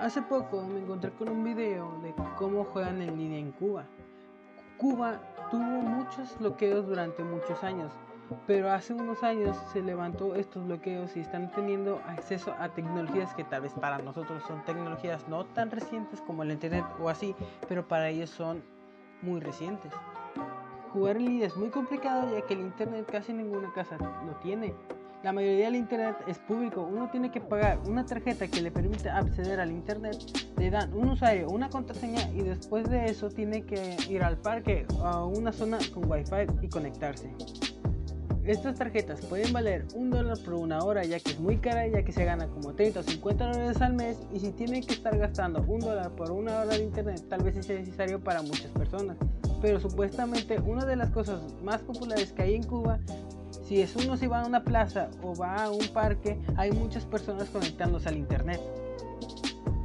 Hace poco me encontré con un video de cómo juegan en línea en Cuba. Cuba tuvo muchos bloqueos durante muchos años, pero hace unos años se levantó estos bloqueos y están teniendo acceso a tecnologías que tal vez para nosotros son tecnologías no tan recientes como el internet o así, pero para ellos son muy recientes. Jugar en línea es muy complicado ya que el internet casi ninguna casa lo tiene. La mayoría del internet es público, uno tiene que pagar una tarjeta que le permite acceder al internet, le dan un usuario, una contraseña y después de eso tiene que ir al parque a una zona con wifi y conectarse. Estas tarjetas pueden valer un dólar por una hora ya que es muy cara ya que se gana como 30 o 50 dólares al mes y si tienen que estar gastando un dólar por una hora de internet tal vez es necesario para muchas personas. Pero supuestamente una de las cosas más populares que hay en Cuba si es uno si va a una plaza o va a un parque, hay muchas personas conectándose al internet.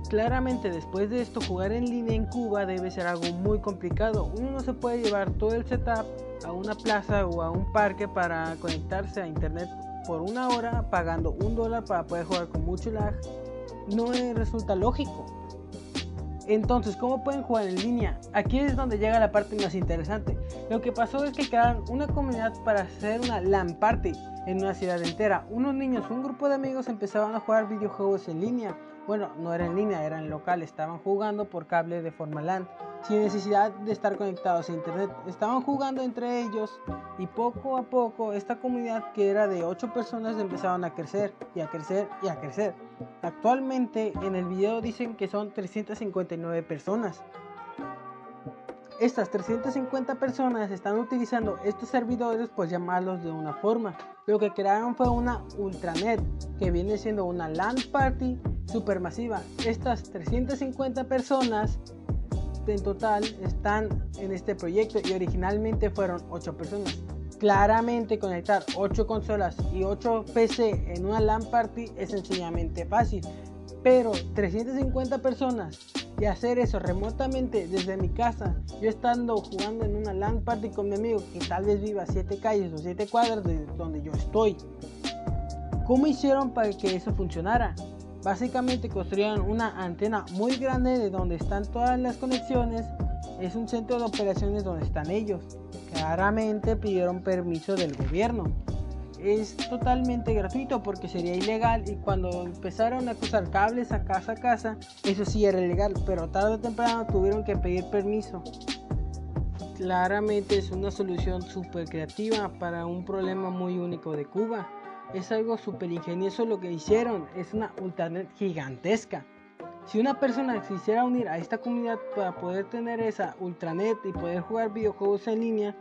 Claramente después de esto jugar en línea en Cuba debe ser algo muy complicado. Uno no se puede llevar todo el setup a una plaza o a un parque para conectarse a internet por una hora pagando un dólar para poder jugar con mucho lag. No resulta lógico. Entonces, ¿cómo pueden jugar en línea? Aquí es donde llega la parte más interesante. Lo que pasó es que crearon una comunidad para hacer una LAN party en una ciudad entera. Unos niños, un grupo de amigos empezaban a jugar videojuegos en línea. Bueno, no era en línea, era en local, estaban jugando por cable de forma LAN sin necesidad de estar conectados a internet. Estaban jugando entre ellos y poco a poco esta comunidad que era de 8 personas empezaban a crecer y a crecer y a crecer. Actualmente en el video dicen que son 359 personas. Estas 350 personas están utilizando estos servidores pues llamarlos de una forma. Lo que crearon fue una ultranet que viene siendo una LAN party supermasiva. Estas 350 personas en total están en este proyecto y originalmente fueron 8 personas. Claramente conectar 8 consolas y 8 PC en una LAN party es sencillamente fácil, pero 350 personas y hacer eso remotamente desde mi casa, yo estando jugando en una LAN party con mi amigo que tal vez viva 7 calles o 7 cuadras de donde yo estoy. ¿Cómo hicieron para que eso funcionara? Básicamente construyeron una antena muy grande de donde están todas las conexiones. Es un centro de operaciones donde están ellos. Claramente pidieron permiso del gobierno. Es totalmente gratuito porque sería ilegal y cuando empezaron a cruzar cables a casa a casa, eso sí era ilegal, pero tarde o temprano tuvieron que pedir permiso. Claramente es una solución súper creativa para un problema muy único de Cuba es algo súper ingenioso lo que hicieron. Es una ultranet gigantesca. Si una persona quisiera unir a esta comunidad para poder tener esa ultranet y poder jugar videojuegos en línea,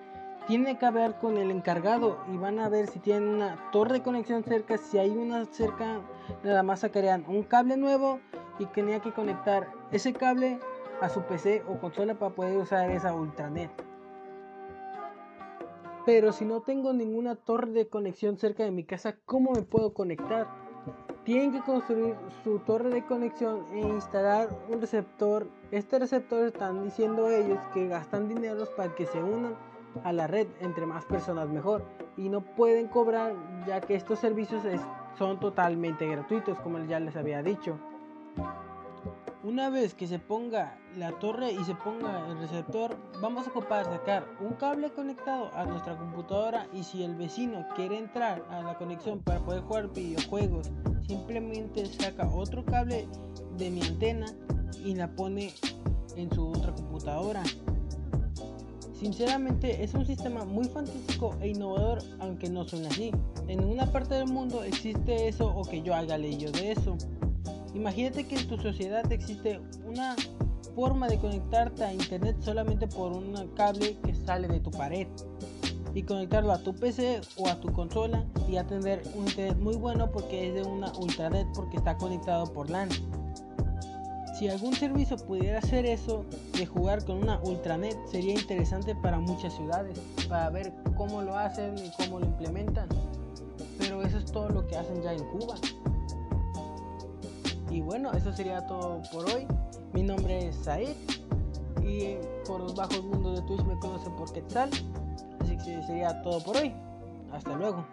tiene que hablar con el encargado y van a ver si tienen una torre de conexión cerca. Si hay una cerca, nada más sacarían un cable nuevo y tenía que conectar ese cable a su PC o consola para poder usar esa ultranet. Pero si no tengo ninguna torre de conexión cerca de mi casa, ¿cómo me puedo conectar? Tienen que construir su torre de conexión e instalar un receptor. Este receptor están diciendo ellos que gastan dinero para que se unan a la red entre más personas mejor y no pueden cobrar ya que estos servicios son totalmente gratuitos como ya les había dicho. Una vez que se ponga la torre y se ponga el receptor, vamos a ocupar sacar un cable conectado a nuestra computadora y si el vecino quiere entrar a la conexión para poder jugar videojuegos, simplemente saca otro cable de mi antena y la pone en su otra computadora. Sinceramente es un sistema muy fantástico e innovador, aunque no suene así. En ninguna parte del mundo existe eso o que yo haya leído de eso. Imagínate que en tu sociedad existe una forma de conectarte a internet solamente por un cable que sale de tu pared y conectarlo a tu PC o a tu consola y a tener un internet muy bueno porque es de una ultranet porque está conectado por LAN. Si algún servicio pudiera hacer eso de jugar con una ultranet sería interesante para muchas ciudades para ver cómo lo hacen y cómo lo implementan. Pero eso es todo lo que hacen ya en Cuba. Y bueno, eso sería todo por hoy. Mi nombre es Said y por los bajos mundos de Twitch me conocen por Quetzal. Así que sería todo por hoy. Hasta luego.